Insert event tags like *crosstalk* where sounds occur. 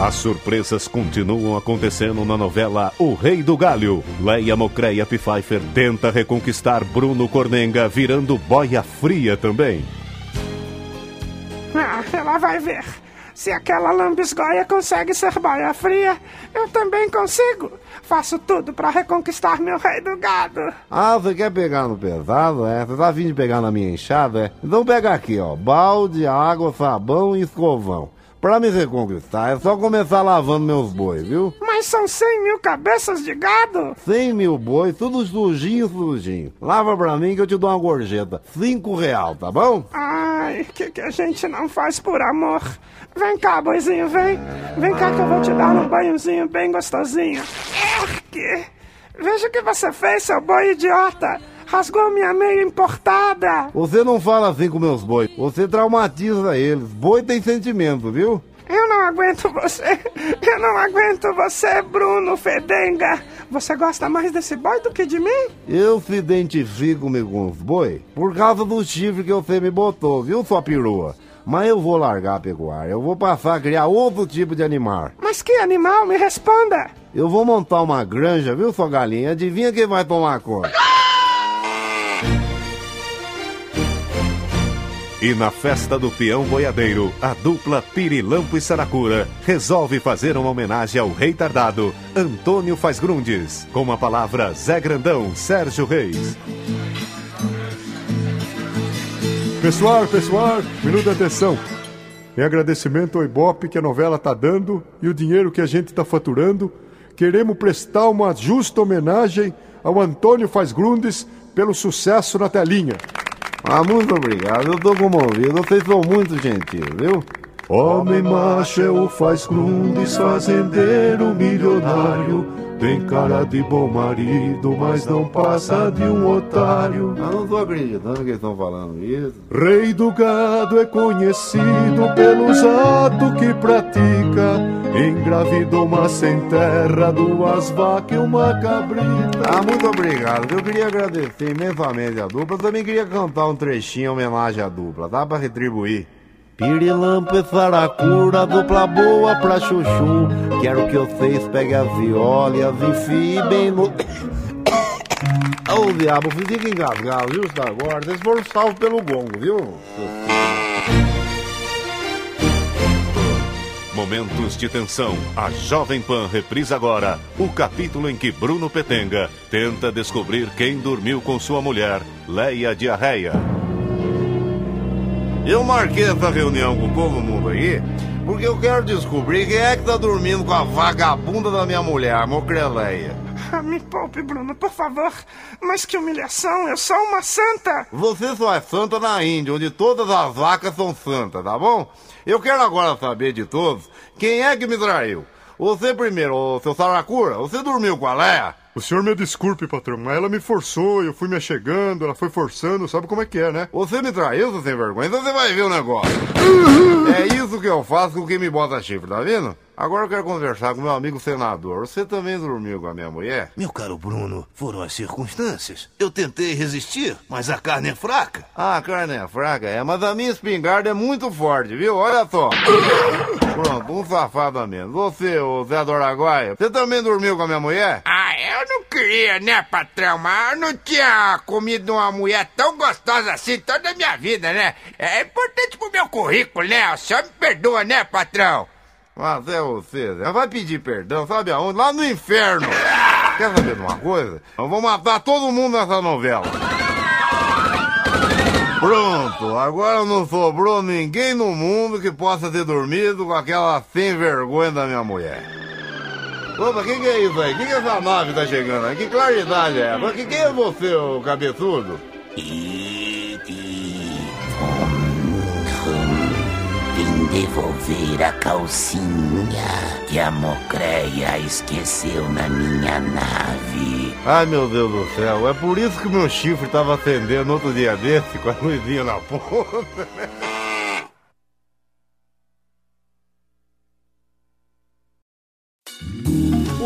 As surpresas continuam acontecendo na novela O Rei do Galho. Leia Mocreia Pfeiffer tenta reconquistar Bruno Cornenga, virando boia fria também. Ah, ela vai ver. Se aquela lambisgoia consegue ser boia fria, eu também consigo. Faço tudo para reconquistar meu rei do gado. Ah, você quer pegar no pesado, é? Você tá de pegar na minha enxada, é? Então pega aqui, ó. Balde, água, sabão e escovão. Pra me reconquistar, é só começar lavando meus bois, viu? Mas são 100 mil cabeças de gado? 100 mil bois, tudo sujinho, sujinho. Lava pra mim que eu te dou uma gorjeta. Cinco real, tá bom? Ai, que que a gente não faz por amor? Vem cá, boizinho, vem. Vem cá que eu vou te dar um banhozinho bem gostosinho. Erque! Veja o que você fez, seu boi idiota. Rasgou minha meia importada. Você não fala assim com meus bois. Você traumatiza eles. Boi tem sentimento, viu? Eu não aguento você. Eu não aguento você, Bruno Fedenga. Você gosta mais desse boi do que de mim? Eu se identifico-me com os boi por causa do chifre que você me botou, viu, sua perua? Mas eu vou largar a pecuária. Eu vou passar a criar outro tipo de animal. Mas que animal? Me responda. Eu vou montar uma granja, viu, sua galinha? Adivinha quem vai tomar conta? E na festa do peão boiadeiro, a dupla Pirilampo e Saracura resolve fazer uma homenagem ao rei tardado, Antônio Faz Grundes, com a palavra Zé Grandão, Sérgio Reis. Pessoal, pessoal, minuto atenção. Em agradecimento ao Ibope que a novela tá dando e o dinheiro que a gente tá faturando, queremos prestar uma justa homenagem ao Antônio Faz Grundes pelo sucesso na telinha. Ah, muito obrigado. Eu tô comovido. Vocês são muito gentis, viu? Homem macho é o Faz Grundes, fazendeiro milionário. Tem cara de bom marido, mas não passa de um otário. Eu não tô acreditando que eles estão falando isso. Rei do gado é conhecido pelos atos que pratica. Engravidou uma sem terra, duas vacas e uma cabrita. Ah, muito obrigado. Eu queria agradecer imensamente a dupla. Também queria cantar um trechinho em homenagem à dupla, tá? Pra retribuir. Pirilampo e saracura, dupla boa pra chuchu. Quero que vocês peguem as violas, enfiem bem no. *coughs* Ô oh, diabo, fica engasgado, viu, Star Wars? Vocês foram salvos pelo gongo, viu? Momentos de tensão. A Jovem Pan reprisa agora o capítulo em que Bruno Petenga tenta descobrir quem dormiu com sua mulher, Leia Diarreia. Eu marquei essa reunião com todo mundo aí porque eu quero descobrir quem é que tá dormindo com a vagabunda da minha mulher, Mocreleia. Ah, Me poupe, Bruno, por favor. Mas que humilhação, eu sou uma santa. Você só é santa na Índia, onde todas as vacas são santas, tá bom? Eu quero agora saber de todos quem é que me traiu. Você primeiro, ô, seu Saracura, você dormiu com a Leia? O senhor me desculpe, patrão, mas ela me forçou, eu fui me achegando, ela foi forçando, sabe como é que é, né? Você me traiu, seu sem vergonha, então você vai ver o negócio. é isso que eu faço com quem me bota chifre, tá vendo? Agora eu quero conversar com meu amigo senador. Você também dormiu com a minha mulher? Meu caro Bruno, foram as circunstâncias. Eu tentei resistir, mas a carne é fraca. Ah, a carne é fraca, é, mas a minha espingarda é muito forte, viu? Olha só. *laughs* Pronto, um safado a menos. Você, o Zé do Araguaia, você também dormiu com a minha mulher? Ah, eu não queria, né, patrão? Mas eu não tinha comido uma mulher tão gostosa assim toda a minha vida, né? É importante pro meu currículo, né? O senhor me perdoa, né, patrão? Mas é você, Zé. Vai pedir perdão, sabe aonde? Lá no inferno. *laughs* Quer saber de uma coisa? Eu vou matar todo mundo nessa novela. Pronto, agora não sobrou ninguém no mundo que possa ter dormido com aquela sem vergonha da minha mulher. Opa, quem que é isso aí? Quem que é essa nave que tá chegando aí? Que claridade é essa? Quem é você, o cabeçudo? Vim devolver a calcinha que a Mocreia esqueceu na minha nave. Ai meu Deus do céu, é por isso que meu chifre tava acendendo outro dia desse com a luzinha na ponta. *laughs*